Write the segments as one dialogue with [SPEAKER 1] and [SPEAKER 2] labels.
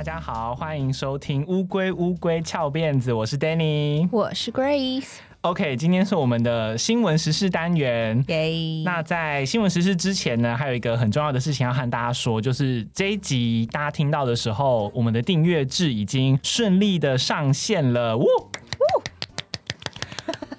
[SPEAKER 1] 大家好，欢迎收听《乌龟乌龟翘辫子》，我是 Danny，
[SPEAKER 2] 我是 Grace。
[SPEAKER 1] OK，今天是我们的新闻时事单元。那在新闻时事之前呢，还有一个很重要的事情要和大家说，就是这一集大家听到的时候，我们的订阅制已经顺利的上线了。呜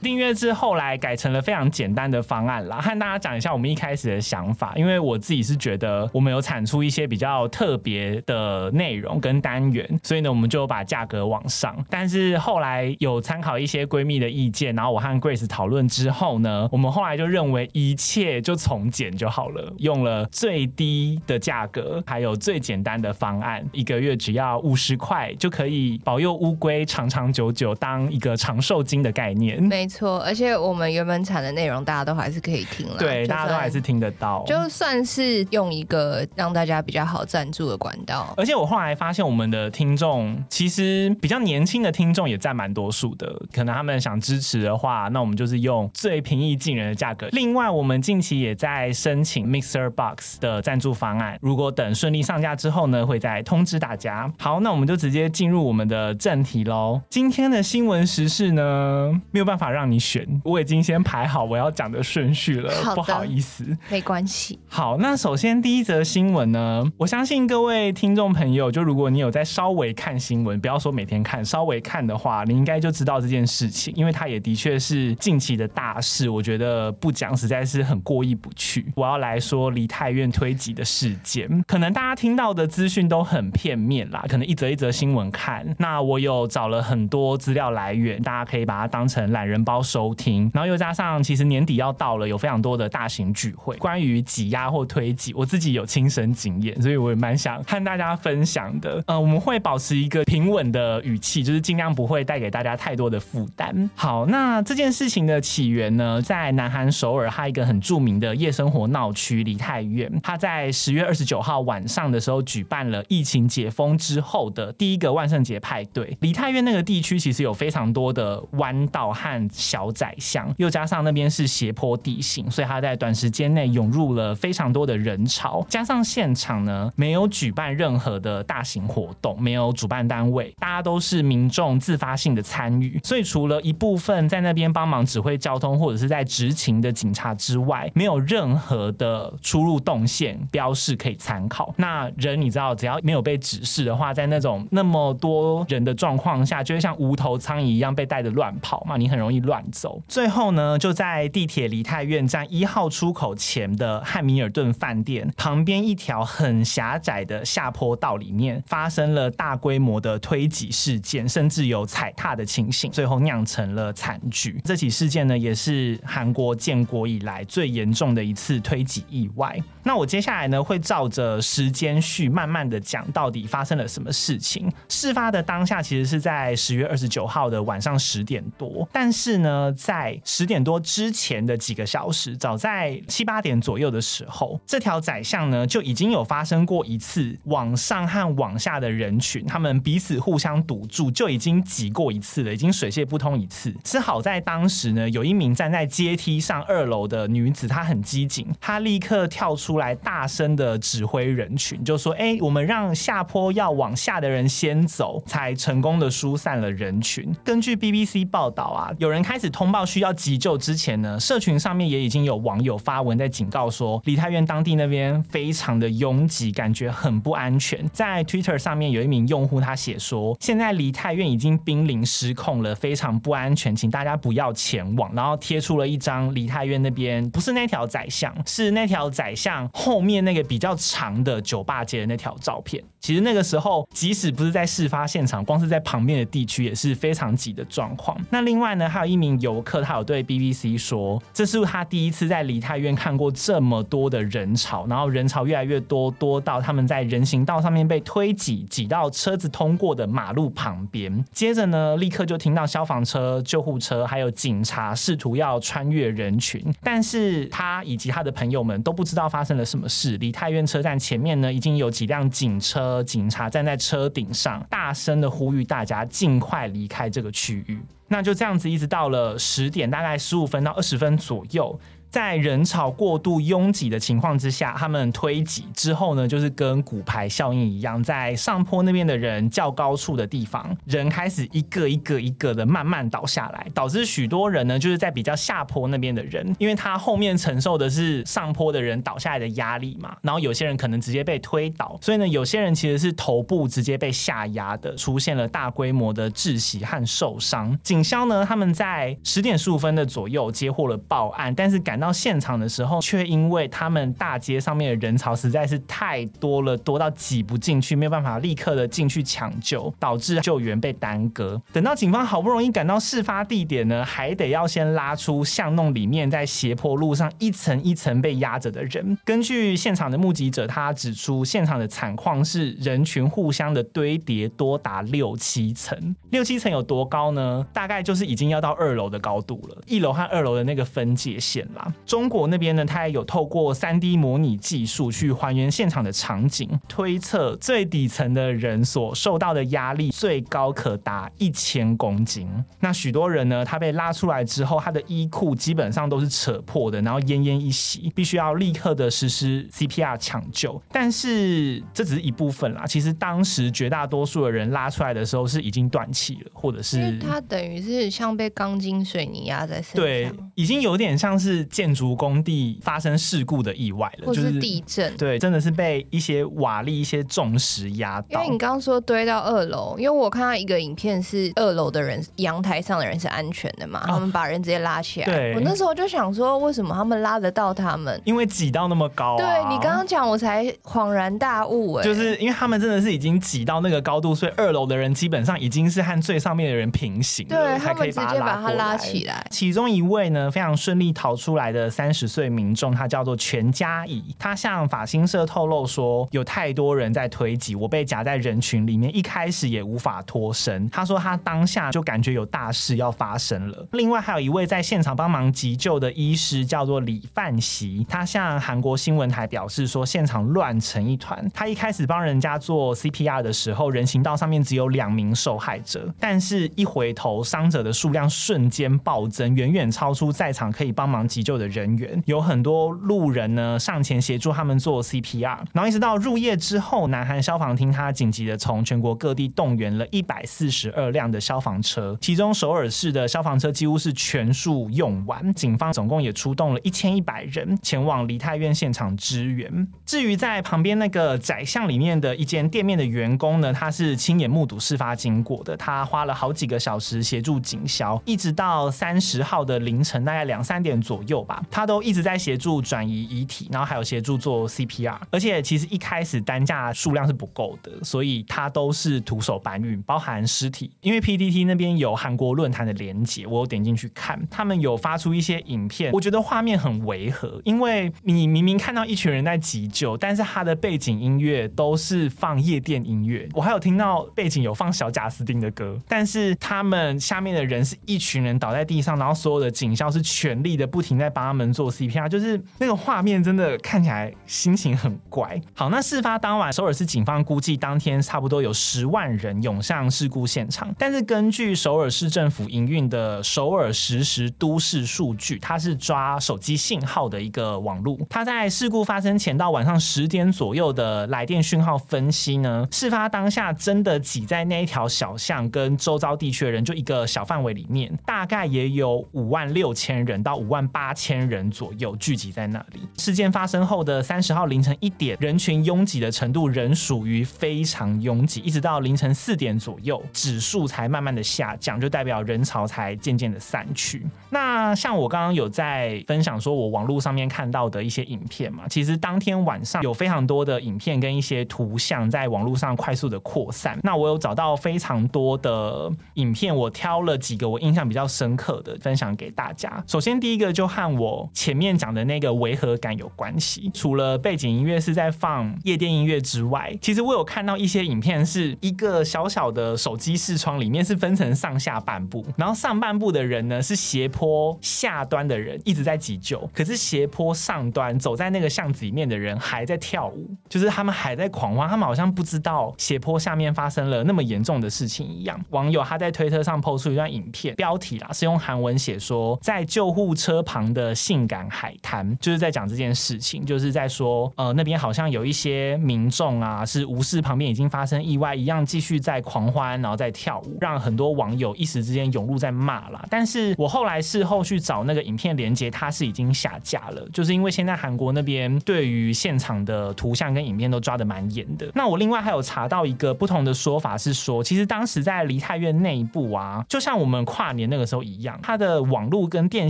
[SPEAKER 1] 订阅制后来改成了非常简单的方案啦，和大家讲一下我们一开始的想法。因为我自己是觉得我们有产出一些比较特别的内容跟单元，所以呢，我们就把价格往上。但是后来有参考一些闺蜜的意见，然后我和 Grace 讨论之后呢，我们后来就认为一切就从简就好了，用了最低的价格，还有最简单的方案，一个月只要五十块就可以保佑乌龟长长久久，当一个长寿金的概念。
[SPEAKER 2] 没错，而且我们原本产的内容大家都还是可以听了，
[SPEAKER 1] 对，大家都还是听得到，
[SPEAKER 2] 就算是用一个让大家比较好赞助的管道。
[SPEAKER 1] 而且我后来发现，我们的听众其实比较年轻的听众也占蛮多数的，可能他们想支持的话，那我们就是用最平易近人的价格。另外，我们近期也在申请 Mixer Box 的赞助方案，如果等顺利上架之后呢，会再通知大家。好，那我们就直接进入我们的正题喽。今天的新闻时事呢，没有办法让。让你选，我已经先排好我要讲的顺序了，
[SPEAKER 2] 好，
[SPEAKER 1] 不好意思，
[SPEAKER 2] 没关系。
[SPEAKER 1] 好，那首先第一则新闻呢，我相信各位听众朋友，就如果你有在稍微看新闻，不要说每天看，稍微看的话，你应该就知道这件事情，因为它也的确是近期的大事，我觉得不讲实在是很过意不去。我要来说梨泰院推挤的事件，可能大家听到的资讯都很片面啦，可能一则一则新闻看。那我有找了很多资料来源，大家可以把它当成懒人包。包收听，然后又加上其实年底要到了，有非常多的大型聚会，关于挤压或推挤，我自己有亲身经验，所以我也蛮想和大家分享的。呃，我们会保持一个平稳的语气，就是尽量不会带给大家太多的负担。好，那这件事情的起源呢，在南韩首尔，它一个很著名的夜生活闹区梨泰院，它在十月二十九号晚上的时候举办了疫情解封之后的第一个万圣节派对。梨泰院那个地区其实有非常多的弯道和小窄巷，又加上那边是斜坡地形，所以他在短时间内涌入了非常多的人潮。加上现场呢，没有举办任何的大型活动，没有主办单位，大家都是民众自发性的参与。所以除了一部分在那边帮忙指挥交通或者是在执勤的警察之外，没有任何的出入动线标示可以参考。那人你知道，只要没有被指示的话，在那种那么多人的状况下，就会像无头苍蝇一样被带着乱跑嘛，你很容易乱乱走，最后呢，就在地铁梨泰院站一号出口前的汉米尔顿饭店旁边一条很狭窄的下坡道里面，发生了大规模的推挤事件，甚至有踩踏的情形，最后酿成了惨剧。这起事件呢，也是韩国建国以来最严重的一次推挤意外。那我接下来呢，会照着时间序慢慢的讲，到底发生了什么事情。事发的当下，其实是在十月二十九号的晚上十点多，但是呢，在十点多之前的几个小时，早在七八点左右的时候，这条窄巷呢就已经有发生过一次往上和往下的人群，他们彼此互相堵住，就已经挤过一次了，已经水泄不通一次。是好在当时呢，有一名站在阶梯上二楼的女子，她很机警，她立刻跳出来，大声的指挥人群，就说：“哎，我们让下坡要往下的人先走，才成功的疏散了人群。”根据 BBC 报道啊，有人开始通报需要急救之前呢，社群上面也已经有网友发文在警告说，梨泰院当地那边非常的拥挤，感觉很不安全。在 Twitter 上面有一名用户他写说，现在梨泰院已经濒临失控了，非常不安全，请大家不要前往。然后贴出了一张梨泰院那边不是那条窄巷，是那条窄巷后面那个比较长的酒吧街的那条照片。其实那个时候，即使不是在事发现场，光是在旁边的地区也是非常挤的状况。那另外呢，还有一名游客，他有对 BBC 说，这是他第一次在梨泰院看过这么多的人潮，然后人潮越来越多，多到他们在人行道上面被推挤，挤到车子通过的马路旁边。接着呢，立刻就听到消防车、救护车还有警察试图要穿越人群，但是他以及他的朋友们都不知道发生了什么事。梨泰院车站前面呢，已经有几辆警车、警察站在车顶上，大声的呼吁大家尽快离开这个区域。那就这样子，一直到了十点，大概十五分到二十分左右。在人潮过度拥挤的情况之下，他们推挤之后呢，就是跟骨牌效应一样，在上坡那边的人较高处的地方，人开始一个一个一个的慢慢倒下来，导致许多人呢，就是在比较下坡那边的人，因为他后面承受的是上坡的人倒下来的压力嘛，然后有些人可能直接被推倒，所以呢，有些人其实是头部直接被下压的，出现了大规模的窒息和受伤。警消呢，他们在十点十五分的左右接获了报案，但是赶到现场的时候，却因为他们大街上面的人潮实在是太多了，多到挤不进去，没有办法立刻的进去抢救，导致救援被耽搁。等到警方好不容易赶到事发地点呢，还得要先拉出巷弄里面在斜坡路上一层一层被压着的人。根据现场的目击者，他指出现场的惨况是人群互相的堆叠，多达六七层。六七层有多高呢？大概就是已经要到二楼的高度了，一楼和二楼的那个分界线啦。中国那边呢，他也有透过 3D 模拟技术去还原现场的场景，推测最底层的人所受到的压力最高可达一千公斤。那许多人呢，他被拉出来之后，他的衣裤基本上都是扯破的，然后奄奄一息，必须要立刻的实施 CPR 抢救。但是这只是一部分啦，其实当时绝大多数的人拉出来的时候是已经断气了，或者是
[SPEAKER 2] 他等于是像被钢筋水泥压在身上，
[SPEAKER 1] 对，已经有点像是建筑工地发生事故的意外了，
[SPEAKER 2] 或是地震，
[SPEAKER 1] 就是，对，真的是被一些瓦砾、一些重石压到。
[SPEAKER 2] 因为你刚刚说堆到二楼，因为我看到一个影片是二楼的人阳台上的人是安全的嘛，哦，他们把人直接拉起来。
[SPEAKER 1] 对，
[SPEAKER 2] 我那时候就想说，为什么他们拉得到他们？
[SPEAKER 1] 因为挤到那么高，啊。
[SPEAKER 2] 对，你刚刚讲，我才恍然大悟，哎，
[SPEAKER 1] 就是因为他们真的是已经挤到那个高度，所以二楼的人基本上已经是和最上面的人平行了，
[SPEAKER 2] 对，
[SPEAKER 1] 才可以把他拉，
[SPEAKER 2] 把他拉起来。
[SPEAKER 1] 其中一位呢，非常顺利逃出来的三十岁民众。他叫做全家乙，他向法新社透露说，有太多人在推挤，我被夹在人群里面，一开始也无法脱身。他说他当下就感觉有大事要发生了。另外还有一位在现场帮忙急救的医师叫做李范习，他向韩国新闻台表示说，现场乱成一团。他一开始帮人家做 CPR 的时候，人行道上面只有两名受害者，但是一回头，伤者的数量瞬间暴增，远远超出在场可以帮忙急救的人员，有很多。路人呢上前协助他们做 CPR，然后一直到入夜之后，南韩消防厅他紧急的从全国各地动员了一百四十二辆的消防车，其中首尔市的消防车几乎是全数用完，警方总共也出动了一千一百人前往梨泰院现场支援。至于在旁边那个窄巷里面的一间店面的员工呢，他是亲眼目睹事发经过的，他花了好几个小时协助警消，一直到三十号的凌晨大概两三点左右吧，他都一直在协助。转移遗体，然后还有协助做 CPR，而且其实一开始担架数量是不够的，所以他都是徒手搬运，包含尸体。因为 PDT 那边有韩国论坛的连结，我有点进去看，他们有发出一些影片，我觉得画面很违和，因为你明明看到一群人在急救，但是他的背景音乐都是放夜店音乐，我还有听到背景有放小贾斯汀的歌，但是他们下面的人是一群人倒在地上，然后所有的警校是全力的不停在帮他们做 CPR，就是。那个画面真的看起来心情很怪。好，那事发当晚，首尔市警方估计当天差不多有十万人涌向事故现场。但是根据首尔市政府营运的首尔实时都市数据，它是抓手机信号的一个网络。它在事故发生前到晚上十点左右的来电讯号分析呢，事发当下真的挤在那一条小巷跟周遭地区的人，就一个小范围里面，大概也有五万六千人到五万八千。千人左右聚集在那里。事件发生后的三十号凌晨一点，人群拥挤的程度仍属于非常拥挤，一直到凌晨四点左右，指数才慢慢的下降，就代表人潮才渐渐的散去。那像我刚刚有在分享说，我网络上面看到的一些影片嘛，其实当天晚上有非常多的影片跟一些图像在网络上快速的扩散。那我有找到非常多的影片，我挑了几个我印象比较深刻的分享给大家。首先第一个就和我前面讲的那个违和感有关系。除了背景音乐是在放夜店音乐之外，其实我有看到一些影片，是一个小小的手机视窗里面是分成上下半部，然后上半部的人呢是斜坡下端的人一直在急救，可是斜坡上端走在那个巷子里面的人还在跳舞，就是他们还在狂欢，他们好像不知道斜坡下面发生了那么严重的事情一样。网友他在推特上抛出一段影片，标题啦是用韩文写说，在救护车旁的的性感海滩，就是在讲这件事情，就是在说呃那边好像有一些民众啊是无视旁边已经发生意外一样，继续在狂欢，然后在跳舞，让很多网友一时之间涌入在骂啦。但是我后来事后去找那个影片连接，它是已经下架了，就是因为现在韩国那边对于现场的图像跟影片都抓得蛮严的。那我另外还有查到一个不同的说法是说，其实当时在梨泰院内部啊，就像我们跨年那个时候一样，它的网络跟电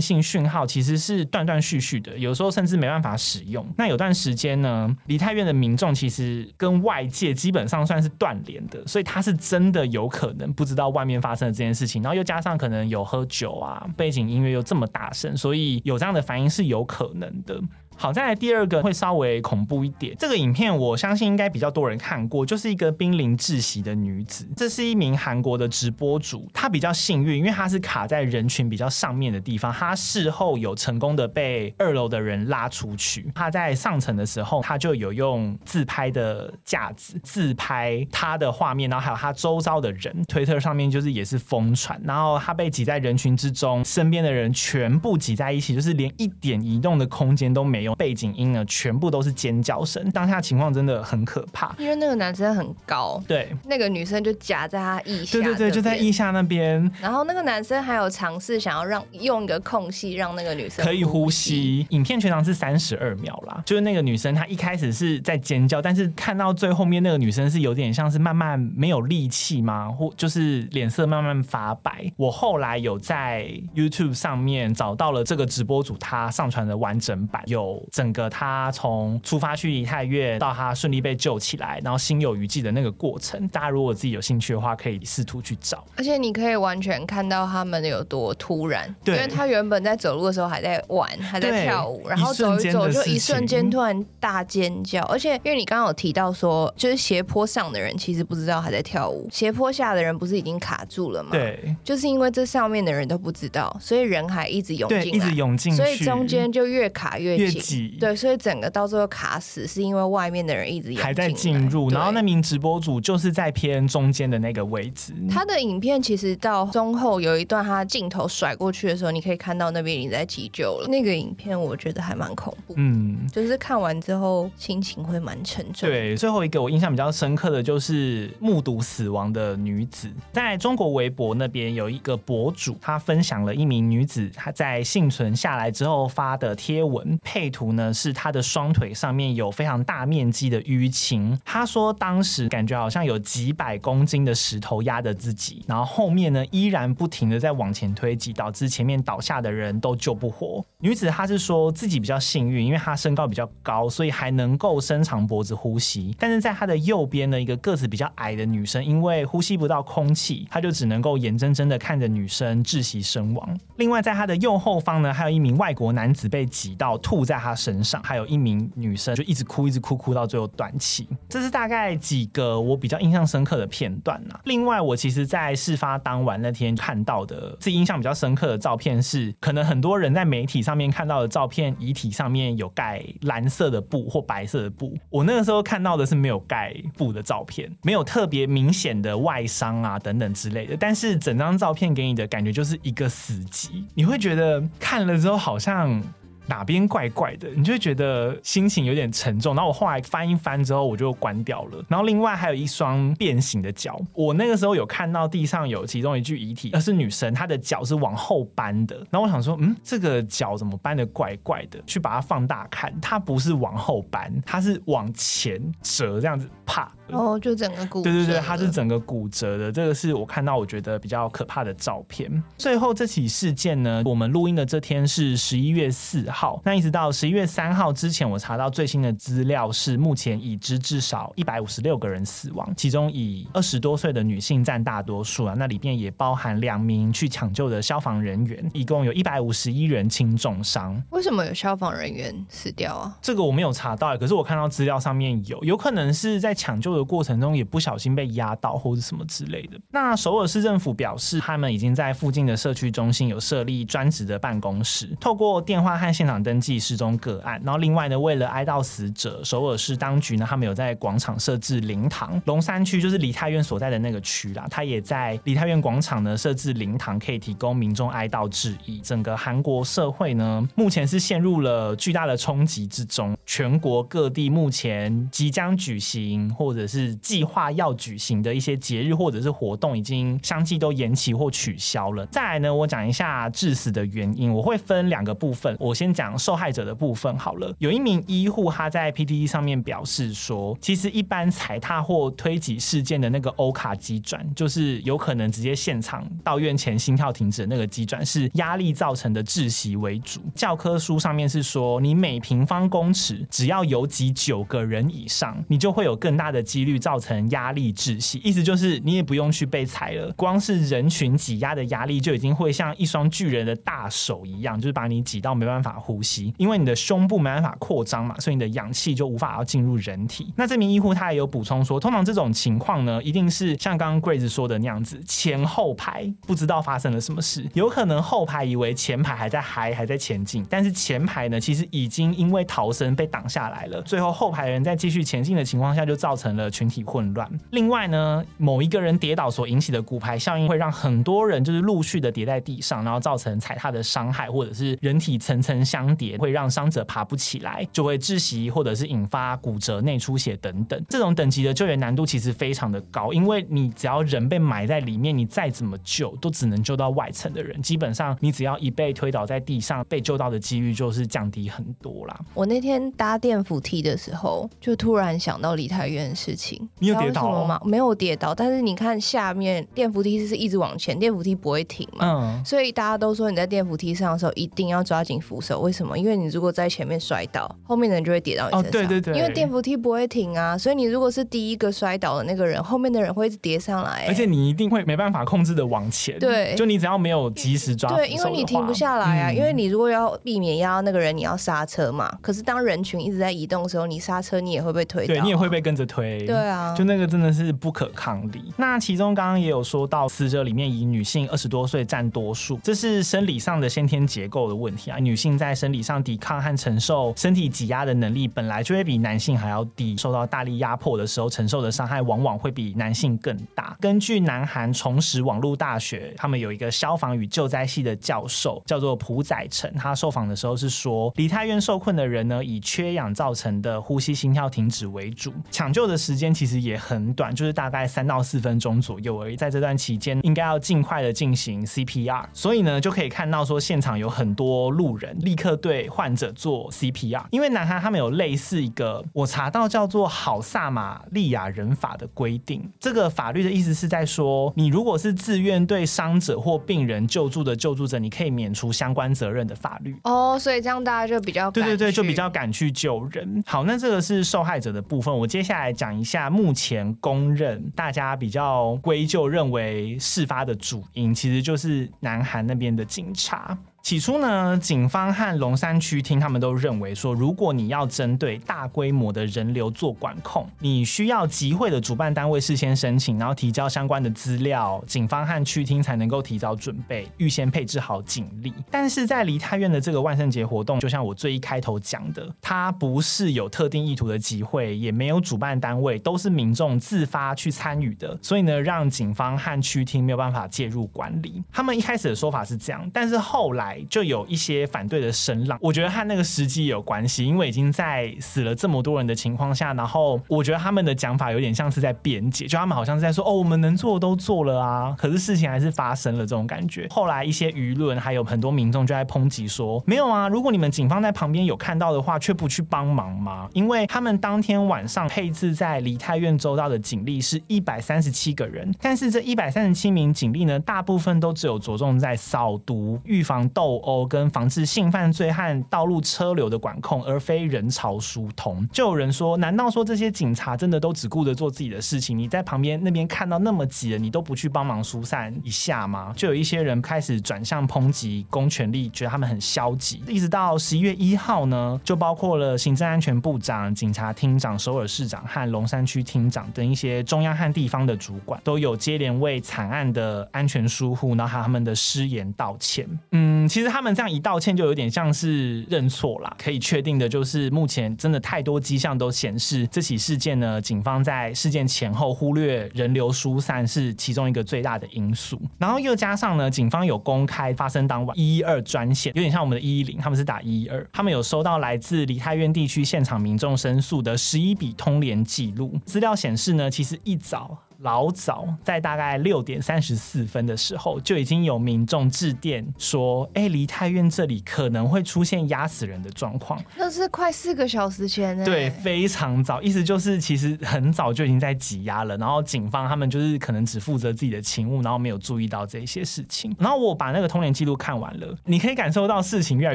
[SPEAKER 1] 信讯号其实是断断续续的，有时候甚至没办法使用。那有段时间呢，梨泰院的民众其实跟外界基本上算是断联的，所以他是真的有可能不知道外面发生了这件事情，然后又加上可能有喝酒啊，背景音乐又这么大声，所以有这样的反应是有可能的。好，再来第二个会稍微恐怖一点。这个影片我相信应该比较多人看过，就是一个濒临窒息的女子。这是一名韩国的直播主，她比较幸运，因为她是卡在人群比较上面的地方。她事后有成功的被二楼的人拉出去。她在上层的时候，她就有用自拍的架子自拍她的画面，然后还有她周遭的人。推特上面就是也是疯传，然后她被挤在人群之中，身边的人全部挤在一起，就是连一点移动的空间都没有。背景音呢，全部都是尖叫声，当下情况真的很可怕。
[SPEAKER 2] 因为那个男生很高，
[SPEAKER 1] 对，
[SPEAKER 2] 那个女生就夹在他腋下，
[SPEAKER 1] 对对对，就在腋下那边。
[SPEAKER 2] 然后那个男生还有尝试想要让用一个空隙让那个女生
[SPEAKER 1] 可以呼吸。影片全长是三十二秒啦，就是那个女生她一开始是在尖叫，但是看到最后面那个女生是有点像是慢慢没有力气吗？或就是脸色慢慢发白。我后来有在 YouTube 上面找到了这个直播主他上传的完整版，有。整个他从出发去梨泰院到他顺利被救起来，然后心有余悸的那个过程，大家如果自己有兴趣的话，可以试图去找。
[SPEAKER 2] 而且你可以完全看到他们有多突然，
[SPEAKER 1] 对，
[SPEAKER 2] 因为他原本在走路的时候还在玩，还在跳舞，然后走一走就一瞬间突然大尖叫。而且因为你刚刚有提到说，就是斜坡上的人其实不知道还在跳舞，斜坡下的人不是已经卡住了吗？
[SPEAKER 1] 对，
[SPEAKER 2] 就是因为这上面的人都不知道，所以人还一直涌进来，
[SPEAKER 1] 一直涌进去，
[SPEAKER 2] 所以中间就越卡越
[SPEAKER 1] 紧。
[SPEAKER 2] 对，所以整个到最后卡死，是因为外面的人一直
[SPEAKER 1] 还在进入，然后那名直播主就是在偏中间的那个位置。
[SPEAKER 2] 他的影片其实到中后有一段，他镜头甩过去的时候，你可以看到那边已经在急救了。那个影片我觉得还蛮恐怖，嗯，就是看完之后心情会蛮沉重。
[SPEAKER 1] 对，最后一个我印象比较深刻的就是目睹死亡的女子，在中国微博那边有一个博主，他分享了一名女子她在幸存下来之后发的贴文，配图呢是他的双腿上面有非常大面积的淤青。他说当时感觉好像有几百公斤的石头压着自己，然后后面呢依然不停的在往前推挤，导致前面倒下的人都救不活。女子她是说自己比较幸运，因为她身高比较高，所以还能够伸长脖子呼吸。但是在她的右边的一个个子比较矮的女生，因为呼吸不到空气，她就只能够眼睁睁的看着女生窒息身亡。另外在她的右后方呢，还有一名外国男子被挤到吐在他身上，还有一名女生就一直哭，一直哭，哭到最后断气。这是大概几个我比较印象深刻的片段啊。另外，我其实在事发当晚那天看到的，自己印象比较深刻的照片是，可能很多人在媒体上面看到的照片，遗体上面有盖蓝色的布或白色的布。我那个时候看到的是没有盖布的照片，没有特别明显的外伤啊等等之类的。但是整张照片给你的感觉就是一个死寂，你会觉得看了之后好像。哪边怪怪的，你就会觉得心情有点沉重。然后我后来翻一翻之后，我就关掉了。然后另外还有一双变形的脚，我那个时候有看到地上有其中一具遗体，而是女生，她的脚是往后搬的。然后我想说，嗯，这个脚怎么搬的怪怪的？去把它放大看，它不是往后搬，它是往前折，这样子，啪。
[SPEAKER 2] 哦，就整个骨。
[SPEAKER 1] 对对对，它是整个骨折的。这个是我看到我觉得比较可怕的照片。最后这起事件呢，我们录音的这天是十一月四号。那一直到十一月三号之前，我查到最新的资料是，目前已知至少一百五十六个人死亡，其中以二十多岁的女性占大多数啊。那里面也包含两名去抢救的消防人员，一共有一百五十一人轻重伤。
[SPEAKER 2] 为什么有消防人员死掉啊？
[SPEAKER 1] 这个我没有查到，可是我看到资料上面有，有可能是在抢救的。过程中也不小心被压到或者什么之类的。那首尔市政府表示，他们已经在附近的社区中心有设立专职的办公室，透过电话和现场登记失踪个案。然后另外呢，为了哀悼死者，首尔市当局呢，他们有在广场设置灵堂。龙山区就是梨泰院所在的那个区啦，他也在梨泰院广场呢设置灵堂，可以提供民众哀悼致意。整个韩国社会呢，目前是陷入了巨大的冲击之中。全国各地目前即将举行或者是计划要举行的一些节日或者是活动，已经相继都延期或取消了。再来呢，我讲一下致死的原因，我会分两个部分。我先讲受害者的部分好了。有一名医护他在 p t e 上面表示说，其实一般踩踏或推挤事件的那个欧卡机转，就是有可能直接现场到院前心跳停止的那个机转，是压力造成的窒息为主。教科书上面是说，你每平方公尺只要有挤九个人以上，你就会有更大的几率造成压力窒息，意思就是你也不用去被踩了，光是人群挤压的压力就已经会像一双巨人的大手一样，就是把你挤到没办法呼吸，因为你的胸部没办法扩张嘛，所以你的氧气就无法要进入人体。那这名医护他也有补充说，通常这种情况呢，一定是像刚刚 Grace 说的那样子，前后排不知道发生了什么事，有可能后排以为前排还在嗨，还在前进，但是前排呢，其实已经因为逃生被挡下来了，最后后排人在继续前进的情况下，就造成了群体混乱。另外呢，某一个人跌倒所引起的骨牌效应，会让很多人就是陆续的跌在地上，然后造成踩踏的伤害，或者是人体层层相叠，会让伤者爬不起来，就会窒息，或者是引发骨折、内出血等等。这种等级的救援难度其实非常的高，因为你只要人被埋在里面，你再怎么救都只能救到外层的人。基本上，你只要一被推倒在地上，被救到的几率就是降低很多啦。
[SPEAKER 2] 我那天搭电扶梯的时候，就突然想到梨泰院的事情。
[SPEAKER 1] 你有跌倒吗？
[SPEAKER 2] 没有跌倒，但是你看下面电扶梯是一直往前，电扶梯不会停嘛，嗯，所以大家都说你在电扶梯上的时候一定要抓紧扶手，为什么？因为你如果在前面摔倒，后面的人就会跌到你身上。哦，对对对，因为电扶梯不会停啊，所以你如果是第一个摔倒的那个人，后面的人会一直跌上来，
[SPEAKER 1] 而且你一定会没办法控制的往前。对，就你只要没有及时抓，
[SPEAKER 2] 对，因为你停不下来啊，嗯，因为你如果要避免压到那个人，你要刹车嘛。可是当人群一直在移动的时候，你刹车你也会被推倒，啊，
[SPEAKER 1] 对，你也会被跟着推。
[SPEAKER 2] 对啊，
[SPEAKER 1] 就那个真的是不可抗力。那其中刚刚也有说到，死者里面以女性二十多岁占多数，这是生理上的先天结构的问题啊。女性在生理上抵抗和承受身体挤压的能力本来就会比男性还要低，受到大力压迫的时候承受的伤害往往会比男性更大。根据南韩重实网络大学，他们有一个消防与救灾系的教授叫做朴载成，他受访的时候是说，梨泰院受困的人呢，以缺氧造成的呼吸心跳停止为主，抢救的时间其实也很短，就是大概三到四分钟左右而已。在这段期间，应该要尽快的进行 CPR。所以呢，就可以看到说，现场有很多路人立刻对患者做 CPR。因为南韩他们有类似一个我查到叫做好撒玛利亚人法的规定。这个法律的意思是在说，你如果是自愿对伤者或病人救助的救助者，你可以免除相关责任的法律。
[SPEAKER 2] 哦，所以这样大家就比较
[SPEAKER 1] 对对对，就比较敢去救人。好，那这个是受害者的部分。我接下来讲一下目前公认大家比较归咎认为事发的主因，其实就是南韩那边的警察。起初呢，警方和龙山区厅他们都认为说，如果你要针对大规模的人流做管控，你需要集会的主办单位事先申请，然后提交相关的资料，警方和区厅才能够提早准备，预先配置好警力。但是在梨泰院的这个万圣节活动，就像我最一开头讲的，它不是有特定意图的集会，也没有主办单位，都是民众自发去参与的，所以呢，让警方和区厅没有办法介入管理。他们一开始的说法是这样，但是后来。就有一些反对的声浪。我觉得和那个时机有关系，因为已经在死了这么多人的情况下，然后我觉得他们的讲法有点像是在辩解，就他们好像是在说哦，我们能做的都做了啊，可是事情还是发生了这种感觉。后来一些舆论还有很多民众就在抨击说，没有啊，如果你们警方在旁边有看到的话，却不去帮忙吗？因为他们当天晚上配置在梨泰院周遭的警力是一百三十七个人，但是这一百三十七名警力呢，大部分都只有着重在扫毒、预防斗斗殴跟防治性犯罪和道路车流的管控，而非人潮疏通。就有人说，难道说这些警察真的都只顾着做自己的事情？你在旁边那边看到那么挤了，你都不去帮忙疏散一下吗？就有一些人开始转向抨击公权力，觉得他们很消极。一直到十一月一号呢，就包括了行政安全部长、警察厅长、首尔市长和龙山区厅长等一些中央和地方的主管，都有接连为惨案的安全疏忽，然后还有他们的失言道歉。嗯，其实他们这样一道歉，就有点像是认错啦。可以确定的就是，目前真的太多迹象都显示，这起事件呢，警方在事件前后忽略人流疏散是其中一个最大的因素。然后又加上呢，警方有公开发生当晚一一二专线，有点像我们的一一零，他们是打一一二，他们有收到来自梨泰院地区现场民众申诉的十一笔通联记录。资料显示呢，其实一早。老早在大概六点三十四分的时候，就已经有民众致电说：“哎、欸，梨泰院这里可能会出现压死人的状况。”
[SPEAKER 2] 那是快四个小时前呢。
[SPEAKER 1] 对，非常早，意思就是其实很早就已经在挤压了。然后警方他们就是可能只负责自己的勤务，然后没有注意到这些事情。然后我把那个通联记录看完了，你可以感受到事情越来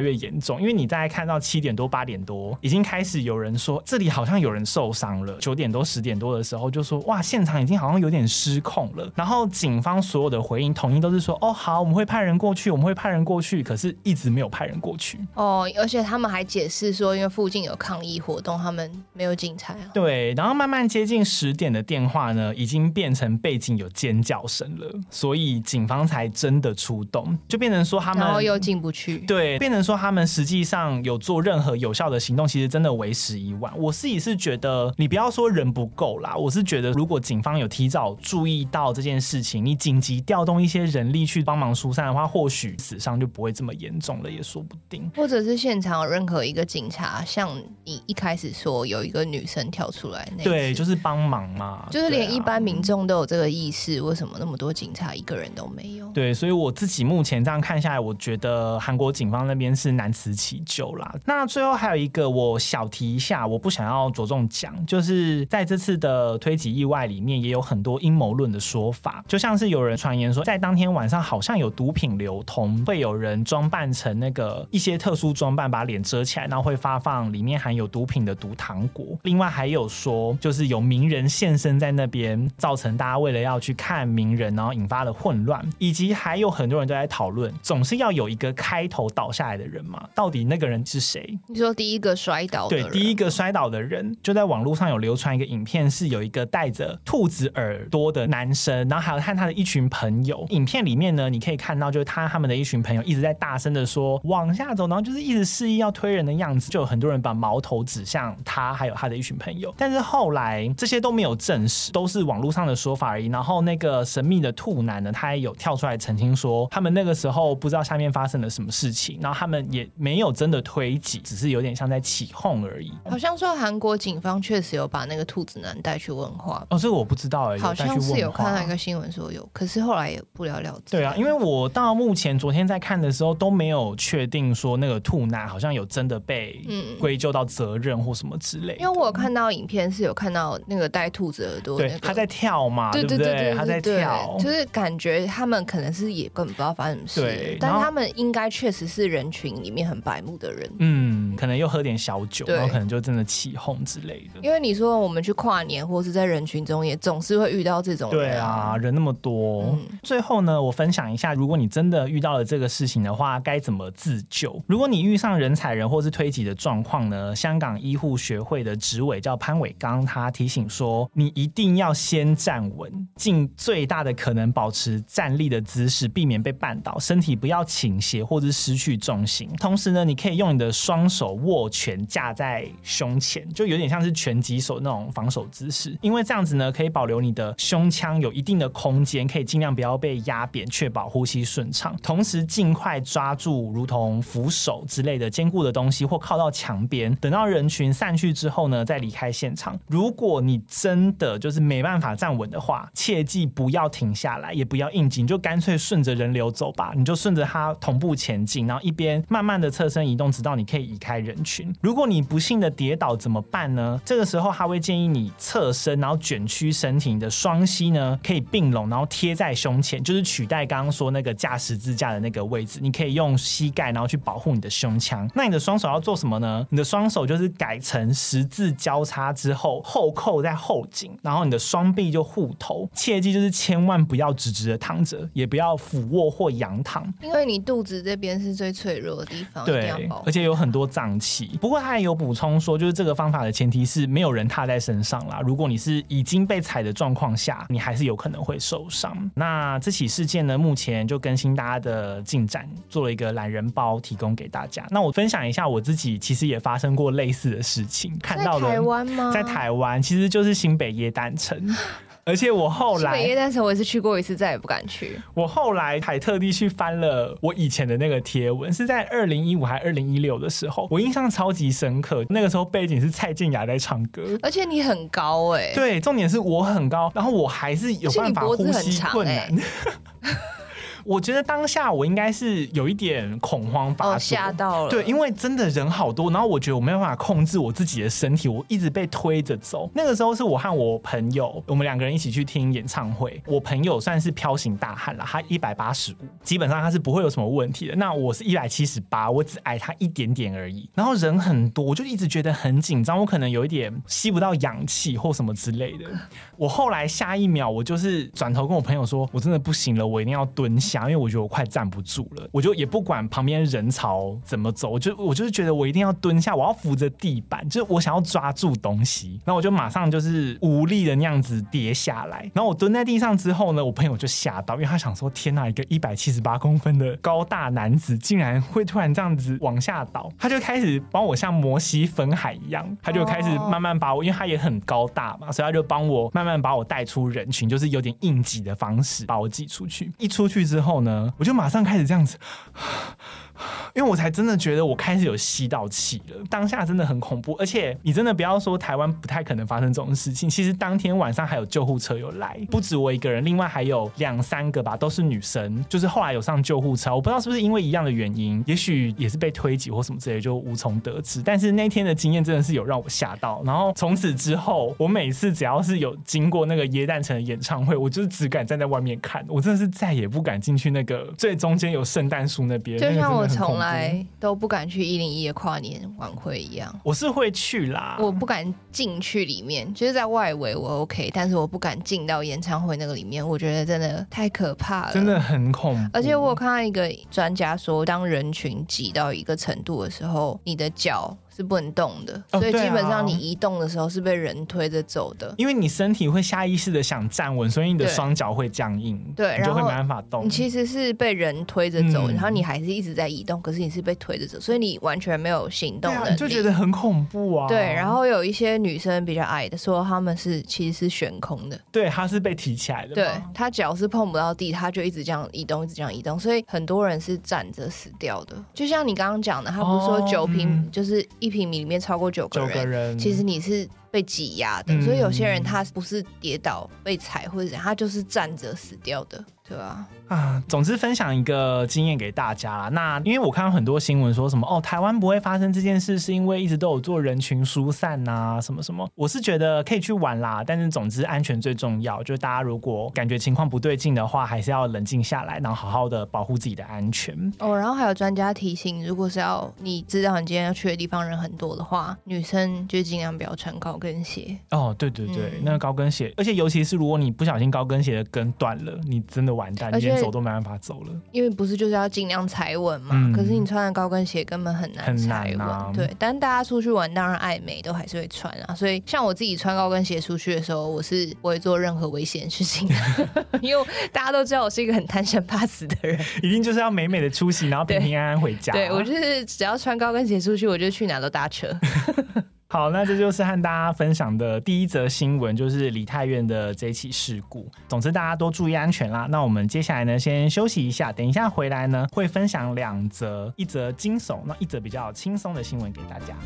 [SPEAKER 1] 越严重，因为你大概看到七点多八点多，已经开始有人说这里好像有人受伤了。九点多十点多的时候就说：“哇，现场已经好像。”有点失控了，然后警方所有的回应统一都是说：“哦，好，我们会派人过去，我们会派人过去。”可是一直没有派人过去。
[SPEAKER 2] 哦，而且他们还解释说，因为附近有抗议活动，他们没有警察。
[SPEAKER 1] 对，然后慢慢接近十点的电话呢，已经变成背景有尖叫声了，所以警方才真的出动，就变成说他们
[SPEAKER 2] 然后又进不去。
[SPEAKER 1] 对，变成说他们实际上有做任何有效的行动，其实真的为时已晚。我自己是觉得，你不要说人不够啦，我是觉得如果警方有提早注意到这件事情，你紧急调动一些人力去帮忙疏散的话，或许死伤就不会这么严重了，也说不定。
[SPEAKER 2] 或者是现场有任何一个警察，像你一开始说有一个女生跳出来
[SPEAKER 1] 那，对，就是帮忙嘛，
[SPEAKER 2] 就是连一般民众都有这个意识，为什么那么多警察一个人都没有？
[SPEAKER 1] 对，所以我自己目前这样看下来，我觉得韩国警方那边是难辞其咎啦。那最后还有一个我小提一下，我不想要着重讲，就是在这次的推挤意外里面，也有很多阴谋论的说法，就像是有人传言说，在当天晚上好像有毒品流通，会有人装扮成那个一些特殊装扮，把脸遮起来，然后会发放里面含有毒品的毒糖果。另外还有说，就是有名人现身在那边，造成大家为了要去看名人，然后引发了混乱。以及还有很多人都在讨论，总是要有一个开头倒下来的人嘛？到底那个人是谁？
[SPEAKER 2] 你说第一个摔倒的人？
[SPEAKER 1] 对，第一个摔倒的人就在网络上有流传一个影片，是有一个戴着兔子耳朵的男。生，然后还有看他的一群朋友。影片里面呢，你可以看到，就是他他们的一群朋友一直在大声的说往下走，然后就是一直示意要推人的样子。就有很多人把矛头指向他，还有他的一群朋友。但是后来这些都没有证实，都是网络上的说法而已。然后那个神秘的兔男呢，他也有跳出来澄清说，他们那个时候不知道下面发生了什么事情，然后他们也没有真的推挤，只是有点像在起哄而已。
[SPEAKER 2] 好像说韩国警方确实有把那个兔子男带去问话。
[SPEAKER 1] 哦，这个我不知道哎，
[SPEAKER 2] 好像是有。看到一个新闻说有，可是后来也不了了之。
[SPEAKER 1] 对啊，因为我到目前昨天在看的时候都没有确定说那个兔男好像有真的被归咎到责任或什么之类。
[SPEAKER 2] 因为我有看到影片是有看到那个戴兔子耳朵，
[SPEAKER 1] 对，他在跳嘛，对对对？他在跳，
[SPEAKER 2] 就是感觉他们可能是也根本不知道发生什么事，对，但他们应该确实是人群里面很白目的人，
[SPEAKER 1] 嗯，可能又喝点小酒，然后可能就真的起哄之类的。
[SPEAKER 2] 因为你说我们去跨年或是在人群中，也总是会遇到这种人。
[SPEAKER 1] 对啊，人那么多。嗯、最后呢，我分享一下，如果你真的遇到了这个事情的话，该怎么自救？如果你遇上人踩人或是推挤的状况呢？香港医护学会的执委叫潘伟刚，他提醒说，你一定要先站稳，尽最大的可能保持站立的姿势，避免被绊倒，身体不要倾斜或者失去重心。同时呢，你可以用你的双手握拳架在胸前，就有点像是拳击手那种防守姿势，因为这样子呢，可以保留你。你的胸腔有一定的空间，可以尽量不要被压扁，确保呼吸顺畅。同时，尽快抓住如同扶手之类的坚固的东西，或靠到墙边，等到人群散去之后呢，再离开现场。如果你真的就是没办法站稳的话，切记不要停下来，也不要硬挤，就干脆顺着人流走吧。你就顺着它同步前进，然后一边慢慢的侧身移动，直到你可以移开人群。如果你不幸的跌倒怎么办呢？这个时候他会建议你侧身，然后卷曲身体，你的双膝呢可以并拢，然后贴在胸前，就是取代刚刚说那个驾驶支架的那个位置。你可以用膝盖，然后去保护你的胸腔。那你的双手要做什么呢？你的双手就是改成十字交叉之后，后扣在后颈，然后你的双臂就护头。切记就是千万不要直直的躺着，也不要俯卧或仰躺，
[SPEAKER 2] 因为你肚子这边是最脆弱的地方。对，
[SPEAKER 1] 而且有很多脏器。不过他也有补充说，就是这个方法的前提是没有人踏在身上啦。如果你是已经被踩的状况下，你还是有可能会受伤。那这起事件呢，目前就更新大家的进展，做了一个懒人包提供给大家。那我分享一下我自己，其实也发生过类似的事情，看到
[SPEAKER 2] 的。台湾吗？
[SPEAKER 1] 在台湾，其实就是新北耶诞城。而且我后来，
[SPEAKER 2] 耶诞城我也是去过一次，再也不敢去。
[SPEAKER 1] 我后来还特地去翻了我以前的那个贴文，是在二零一五还二零一六的时候，我印象超级深刻。那个时候背景是蔡健雅在唱歌，
[SPEAKER 2] 而且你很高哎、欸。
[SPEAKER 1] 对，重点是我很高，然后我还是有办法呼吸困难。我觉得当下我应该是有一点恐慌发作，
[SPEAKER 2] 吓到了。
[SPEAKER 1] 对，因为真的人好多，然后我觉得我没有办法控制我自己的身体，我一直被推着走。那个时候是我和我朋友，我们两个人一起去听演唱会。我朋友算是飘型大汉了，他一百八十五，基本上他是不会有什么问题的。那我是一百七十八，我只矮他一点点而已。然后人很多，我就一直觉得很紧张，我可能有一点吸不到氧气或什么之类的。我后来下一秒，我就是转头跟我朋友说：“我真的不行了，我一定要蹲下。”因为我觉得我快站不住了，我就也不管旁边人潮怎么走，我就我就是觉得我一定要蹲下，我要扶着地板，就是我想要抓住东西，然后我就马上就是无力的那样子跌下来，然后我蹲在地上之后呢，我朋友就吓到，因为他想说天哪，一个一百七十八公分的高大男子竟然会突然这样子往下倒，他就开始帮我像摩西分海一样，他就开始慢慢把我，因为他也很高大嘛，所以他就帮我慢慢把我带出人群，就是有点应急的方式把我挤出去。一出去之后后呢，我就马上开始这样子。因为我才真的觉得我开始有吸到气了，当下真的很恐怖，而且你真的不要说台湾不太可能发生这种事情，其实当天晚上还有救护车有来，不止我一个人，另外还有两三个吧，都是女生，就是后来有上救护车，我不知道是不是因为一样的原因，也许也是被推挤或什么之类，就无从得知。但是那天的经验真的是有让我吓到，然后从此之后，我每次只要是有经过那个耶诞城的演唱会，我就是只敢站在外面看，我真的是再也不敢进去那个最中间有圣诞树那边，
[SPEAKER 2] 就像我从来。来都不敢去一零一的跨年晚会一样，
[SPEAKER 1] 我是会去啦，
[SPEAKER 2] 我不敢进去里面，就是在外围我 OK，但是我不敢进到演唱会那个里面，我觉得真的太可怕了，
[SPEAKER 1] 真的很恐怖。
[SPEAKER 2] 而且我有看到一个专家说，当人群挤到一个程度的时候，你的脚。是不能动的，所以基本上你移动的时候是被人推着走的，
[SPEAKER 1] 因为你身体会下意识的想站稳，所以你的双脚会僵硬，
[SPEAKER 2] 对，
[SPEAKER 1] 你就会没办法动。
[SPEAKER 2] 你其实是被人推着走，然后你还是一直在移动，可是你是被推着走，所以你完全没有行动能力，
[SPEAKER 1] 就觉得很恐怖啊。
[SPEAKER 2] 对，然后有一些女生比较矮的说她们是其实是悬空的，
[SPEAKER 1] 对，她是被提起来的，
[SPEAKER 2] 对，她脚是碰不到地，她就一直这样移动，一直这样移动，所以很多人是站着死掉的。就像你刚刚讲的，她不是说九平就是一平米里面超过。九个人，其实你是被挤压的，嗯，所以有些人他不是跌倒被踩或者怎样，他就是站着死掉的。对啊，
[SPEAKER 1] 啊，总之分享一个经验给大家啦。那因为我看到很多新闻说什么哦，台湾不会发生这件事，是因为一直都有做人群疏散呐，什么什么。我是觉得可以去玩啦，但是总之安全最重要。就是大家如果感觉情况不对劲的话，还是要冷静下来，然后好好的保护自己的安全。
[SPEAKER 2] 哦，然后还有专家提醒，如果是要你知道你今天要去的地方人很多的话，女生就尽量不要穿高跟鞋。
[SPEAKER 1] 哦，对对对，嗯、那个高跟鞋，而且尤其是如果你不小心高跟鞋的跟断了，你真的。完蛋，你连走都没办法走了。
[SPEAKER 2] 因为不是就是要尽量踩稳嘛、嗯？可是你穿的高跟鞋根本很难踩稳、啊。对，但大家出去玩当然爱美，都还是会穿啊。所以像我自己穿高跟鞋出去的时候，我是不会做任何危险的事情的，因为大家都知道我是一个很贪生怕死的人，
[SPEAKER 1] 一定就是要美美的出席，然后平平安安回家。
[SPEAKER 2] 对，对我就是只要穿高跟鞋出去，我就去哪都搭车。
[SPEAKER 1] 好，那这就是和大家分享的第一则新闻，就是李泰院的这起事故。总之，大家多注意安全啦。那我们接下来呢，先休息一下，等一下回来呢，会分享两则，一则惊悚，那一则比较轻松的新闻给大家。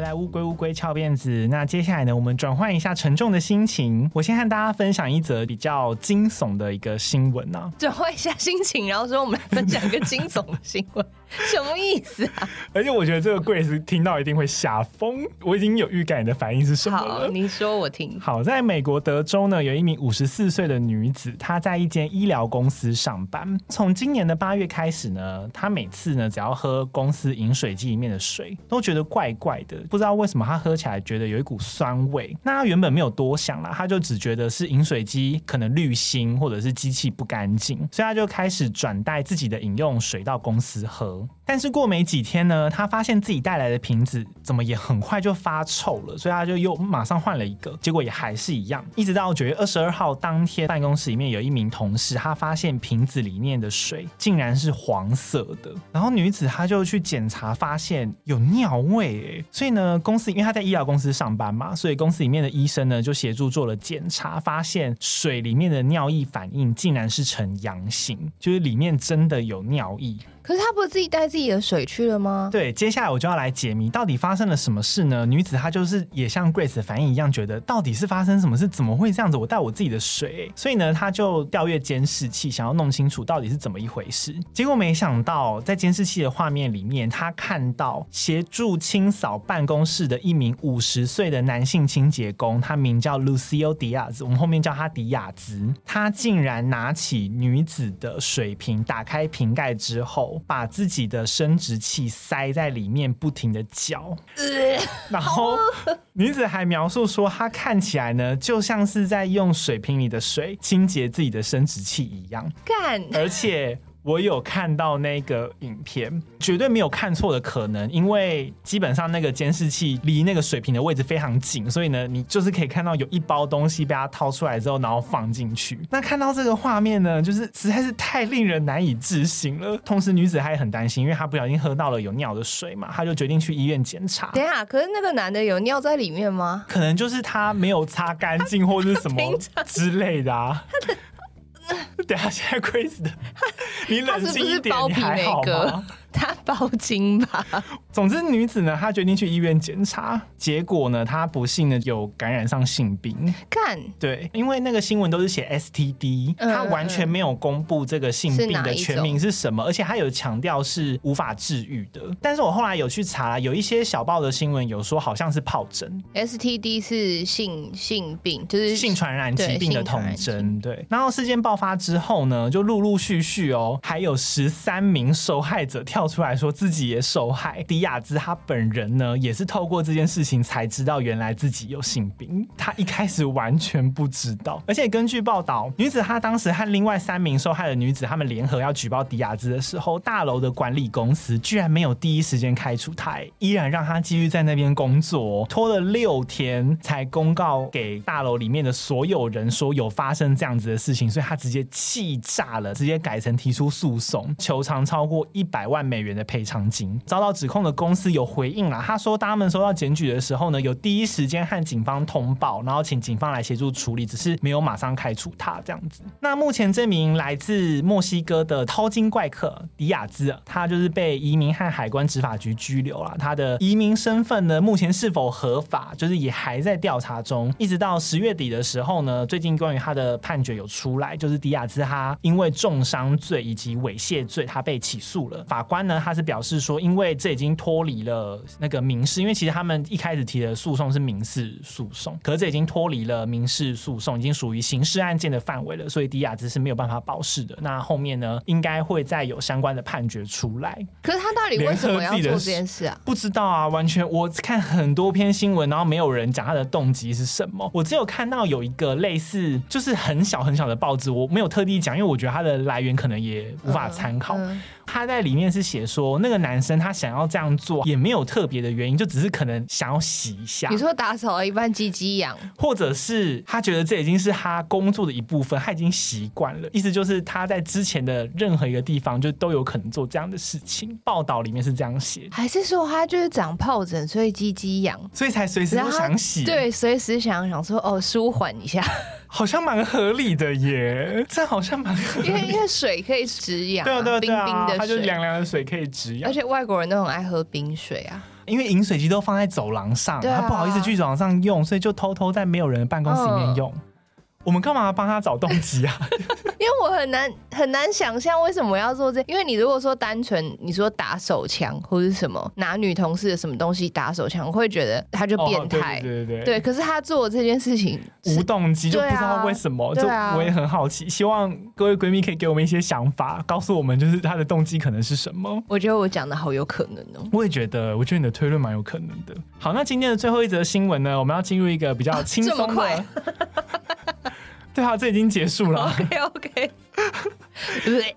[SPEAKER 1] 来乌龟乌龟翘辫子，那接下来呢，我们转换一下沉重的心情。我先和大家分享一则比较惊悚的一个新闻呢、啊。
[SPEAKER 2] 转换一下心情，然后说我们来分享一个惊悚的新闻。什么意思啊？
[SPEAKER 1] 而且我觉得这个 Grace 听到一定会吓疯。我已经有预感你的反应是什么了。
[SPEAKER 2] 好，你说我听。
[SPEAKER 1] 好，在美国德州呢，有一名五十四岁的女子，她在一间医疗公司上班。从今年的八月开始呢，她每次呢，只要喝公司饮水机里面的水，都觉得怪怪的，不知道为什么她喝起来觉得有一股酸味。那她原本没有多想啦，她就只觉得是饮水机可能滤芯或者是机器不干净，所以她就开始转带自己的饮用水到公司喝。但是过没几天呢，他发现自己带来的瓶子怎么也很快就发臭了，所以他就又马上换了一个，结果也还是一样。一直到九月二十二号当天，办公室里面有一名同事，他发现瓶子里面的水竟然是黄色的。然后女子她就去检查，发现有尿味，所以呢，公司因为她在医疗公司上班嘛，所以公司里面的医生呢就协助做了检查，发现水里面的尿液反应竟然是呈阳性，就是里面真的有尿液。
[SPEAKER 2] 可是他不是自己带自己的水去了吗？
[SPEAKER 1] 对，接下来我就要来解谜，到底发生了什么事呢？女子她就是也像 Grace 的反应一样，觉得到底是发生什么事？怎么会这样子？我带我自己的水，所以呢，她就调阅监视器，想要弄清楚到底是怎么一回事。结果没想到，在监视器的画面里面，她看到协助清扫办公室的一名五十岁的男性清洁工，他名叫 Lucio Diaz，我们后面叫他迪亚兹。他竟然拿起女子的水瓶，打开瓶盖之后。把自己的生殖器塞在里面，不停的搅，然后女子还描述说，她看起来呢，就像是在用水瓶里的水清洁自己的生殖器一样，
[SPEAKER 2] 干，
[SPEAKER 1] 而且。我有看到那个影片，绝对没有看错的可能，因为基本上那个监视器离那个水瓶的位置非常近，所以呢，你就是可以看到有一包东西被他掏出来之后，然后放进去。那看到这个画面呢，就是实在是太令人难以置信了。同时，女子还很担心，因为她不小心喝到了有尿的水嘛，她就决定去医院检查。
[SPEAKER 2] 等一下，可是那个男的有尿在里面吗？
[SPEAKER 1] 可能就是他没有擦干净，或者是什么 之类的啊。等下，现在 Grace 的，你冷静一点，你还好吗？
[SPEAKER 2] 她包茎吧。
[SPEAKER 1] 总之，女子呢，她决定去医院检查，结果呢，她不幸呢有感染上性病。
[SPEAKER 2] 看，
[SPEAKER 1] 对，因为那个新闻都是写 STD，她完全没有公布这个性病的全名是什么，而且她有强调是无法治愈的。但是我后来有去查，有一些小报的新闻有说好像是疱疹。
[SPEAKER 2] STD 是性性病，就是
[SPEAKER 1] 性传染疾病的统称。对，然后事件爆发之后呢，就陆陆续续哦，还有十三名受害者跳。跳出来说自己也受害，迪亚兹他本人呢，也是透过这件事情才知道原来自己有性病，他一开始完全不知道。而且根据报道，女子她当时和另外三名受害的女子，他们联合要举报迪亚兹的时候，大楼的管理公司居然没有第一时间开除他，依然让他继续在那边工作，拖了六天才公告给大楼里面的所有人说有发生这样子的事情，所以他直接气炸了，直接改成提出诉讼，求偿超过一百万美元的赔偿金，遭到指控的公司有回应了。他说，他们收到检举的时候呢，有第一时间和警方通报，然后请警方来协助处理，只是没有马上开除他这样子。那目前这名来自墨西哥的淘金怪客迪亚兹，他就是被移民和海关执法局拘留了。他的移民身份呢，目前是否合法，就是也还在调查中。一直到十月底的时候呢，最近关于他的判决有出来，就是迪亚兹他因为重伤罪以及猥亵罪，他被起诉了。法官。呢，他是表示说，因为这已经脱离了那个民事，因为其实他们一开始提的诉讼是民事诉讼，可是这已经脱离了民事诉讼，已经属于刑事案件的范围了，所以迪亚兹是没有办法保释的。那后面呢，应该会再有相关的判决出来。
[SPEAKER 2] 可是他到底为什么要做这件事啊？
[SPEAKER 1] 不知道啊，完全我看很多篇新闻，然后没有人讲他的动机是什么。我只有看到有一个类似，就是很小很小的报纸，我没有特地讲，因为我觉得它的来源可能也无法参考。嗯嗯他在里面是写说。那个男生他想要这样做也没有特别的原因，就只是可能想要洗一下。
[SPEAKER 2] 你说打扫了一半鸡鸡痒，
[SPEAKER 1] 或者是他觉得这已经是他工作的一部分，他已经习惯了。意思就是他在之前的任何一个地方就都有可能做这样的事情。报道里面是这样写，
[SPEAKER 2] 还是说他就是长疱疹，所以鸡鸡痒，
[SPEAKER 1] 所以才随时都想洗？
[SPEAKER 2] 对，随时想想说哦，舒缓一下，
[SPEAKER 1] 好像蛮合理的耶。这好像蛮合理，
[SPEAKER 2] 因为因为水可以止痒，
[SPEAKER 1] 对啊对啊，
[SPEAKER 2] 冰冰的，
[SPEAKER 1] 它就凉凉的水可以止痒。
[SPEAKER 2] 而且外国人都很爱喝冰水啊，
[SPEAKER 1] 因为饮水机都放在走廊上，他不好意思去走廊上用，所以就偷偷在没有人的办公室里面用。我们干嘛要帮他找动机啊？
[SPEAKER 2] 因为我很难很难想象为什么要做这。因为你如果说单纯你说打手枪或者什么拿女同事的什么东西打手枪，我会觉得他就变态。对
[SPEAKER 1] 对对对。
[SPEAKER 2] 对，可是他做这件事情
[SPEAKER 1] 无动机，就不知道为什么。就我也很好奇，希望各位闺蜜可以给我们一些想法，告诉我们就是他的动机可能是什么。
[SPEAKER 2] 我觉得我讲的好有可能哦。
[SPEAKER 1] 我也觉得，我觉得你的推论蛮有可能的。好，那今天的最后一则新闻呢，我们要进入一个比较轻松的。对啊，这已经结束了。
[SPEAKER 2] OK OK，对，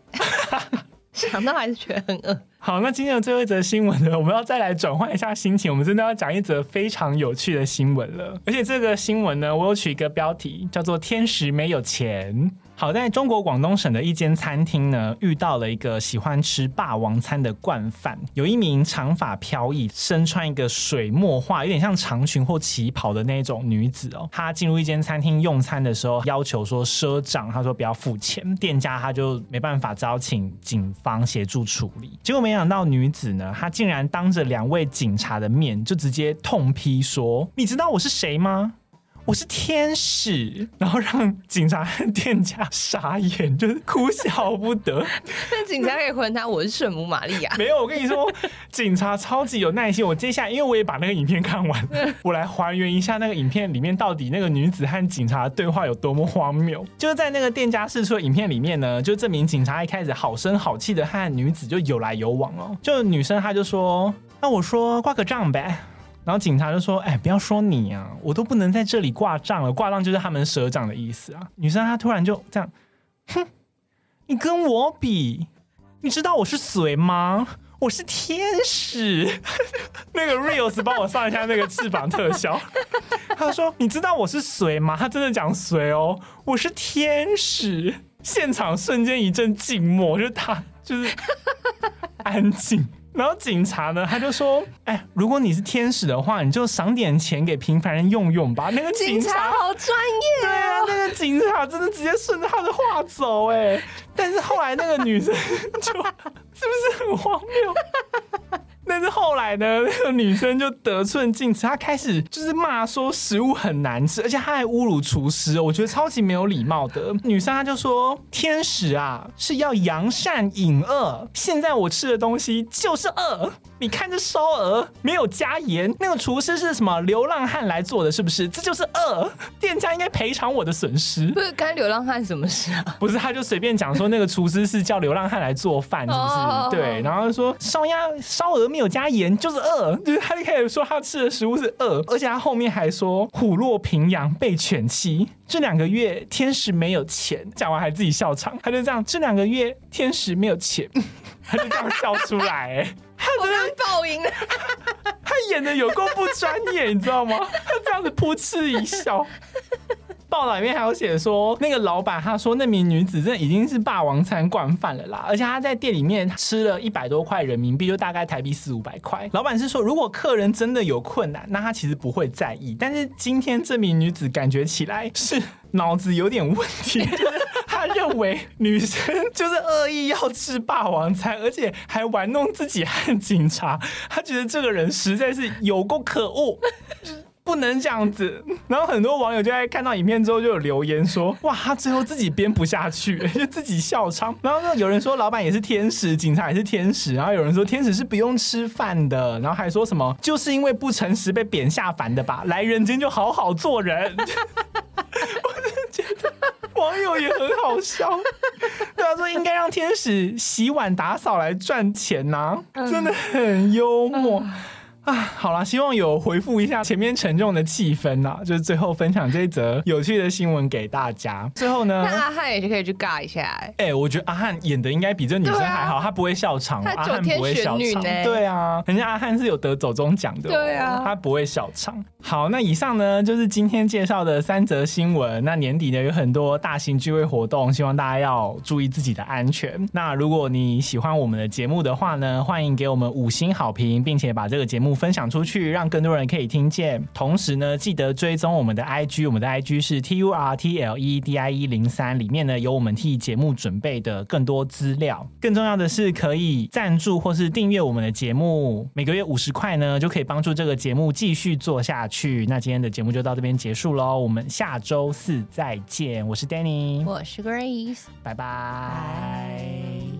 [SPEAKER 2] 想到还是觉得很饿。
[SPEAKER 1] 好，那今天的最后一则新闻呢，我们要再来转换一下心情，我们真的要讲一则非常有趣的新闻了。而且这个新闻呢，我有取一个标题，叫做“天使没有钱”。好，在中国广东省的一间餐厅呢，遇到了一个喜欢吃霸王餐的惯犯。有一名长发飘逸、身穿一个水墨画、有点像长裙或旗袍的那种女子哦。她进入一间餐厅用餐的时候，要求说赊账，她说不要付钱，店家他就没办法，只好请警方协助处理。结果没想到女子呢，她竟然当着两位警察的面，就直接痛批说：“你知道我是谁吗？”我是天使，然后让警察和店家傻眼，就是哭笑不得。
[SPEAKER 2] 那警察可以回答：“我是圣母玛利亚。”
[SPEAKER 1] 没有，我跟你说，警察超级有耐心。我接下来，因为我也把那个影片看完，我来还原一下那个影片里面到底那个女子和警察的对话有多么荒谬。就是在那个店家试出的影片里面呢，就证明警察一开始好声好气的和女子就有来有往哦。就女生她就说：“那我说挂个账呗。”然后警察就说：“哎，不要说你啊，我都不能在这里挂账了。挂账就是他们赊账的意思啊。”女生她突然就这样，哼，你跟我比，你知道我是谁吗？我是天使。那个 Reels 帮我上一下那个翅膀特效。他说：“你知道我是谁吗？”他真的讲谁哦，我是天使。现场瞬间一阵静默，就是他就是安静。然后警察呢，他就说：“哎，如果你是天使的话，你就赏点钱给平凡人用用吧。”那个警察，
[SPEAKER 2] 好专业哦。
[SPEAKER 1] 对啊，那个警察真的直接顺着他的话走哎。但是后来那个女生就，是不是很荒谬？但是后来呢，那个女生就得寸进尺，她开始就是骂说食物很难吃，而且她还侮辱厨师，我觉得超级没有礼貌的。女生她就说：“天使啊，是要扬善引恶，现在我吃的东西就是恶。你看这烧鹅没有加盐，那个厨师是什么流浪汉来做的，是不是？这就是恶。店家应该赔偿我的损失。
[SPEAKER 2] 不是干流浪汉什么事啊？
[SPEAKER 1] 不是，他就随便讲说那个厨师是叫流浪汉来做饭，是不是？Oh. 对，然后说烧鸭烧鹅。”没有加盐就是饿，就是他就开始说他吃的食物是饿，而且他后面还说虎落平阳被犬欺，这两个月天使没有钱，讲完还自己笑场，他就这样，这两个月天使没有钱，他就这样笑出来，他
[SPEAKER 2] 真的爆音了，
[SPEAKER 1] 他演的有够不专业，你知道吗？他这样子扑哧一笑。报道里面还有写说，那个老板他说那名女子真的已经是霸王餐惯犯了啦，而且他在店里面吃了一百多块人民币，就大概台币四五百块。老板是说，如果客人真的有困难，那他其实不会在意。但是今天这名女子感觉起来是脑子有点问题，他认为女生就是恶意要吃霸王餐，而且还玩弄自己和警察。他觉得这个人实在是有够可恶。不能这样子，然后很多网友就在看到影片之后就有留言说：“哇，他最后自己编不下去，就自己笑场。”然后呢，有人说老板也是天使，警察也是天使，然后有人说天使是不用吃饭的，然后还说什么就是因为不诚实被贬下凡的吧，来人间就好好做人。网友也很好笑，对啊，说应该让天使洗碗打扫来赚钱呐、啊，真的很幽默。啊，好啦，希望有回复一下前面沉重的气氛呐、啊，就是最后分享这一则有趣的新闻给大家。最后呢，
[SPEAKER 2] 那阿汉也就可以去尬一下、欸。
[SPEAKER 1] 哎、欸，我觉得阿汉演的应该比这女生还好，他、啊、不会笑场。阿汉不会笑场，对啊，人家阿汉是有得走中奖的，
[SPEAKER 2] 对啊，
[SPEAKER 1] 他不会笑场。好，那以上呢就是今天介绍的三则新闻。那年底呢有很多大型聚会活动，希望大家要注意自己的安全。那如果你喜欢我们的节目的话呢，欢迎给我们五星好评，并且把这个节目分享出去，让更多人可以听见。同时呢，记得追踪我们的 IG，我们的 IG 是 T U R T L E D I E 零三，里面呢有我们替节目准备的更多资料。更重要的是，可以赞助或是订阅我们的节目，每个月五十块呢就可以帮助这个节目继续做下去。那今天的节目就到这边结束喽，我们下周四再见。我是 Danny，
[SPEAKER 2] 我是 Grace，
[SPEAKER 1] 拜拜。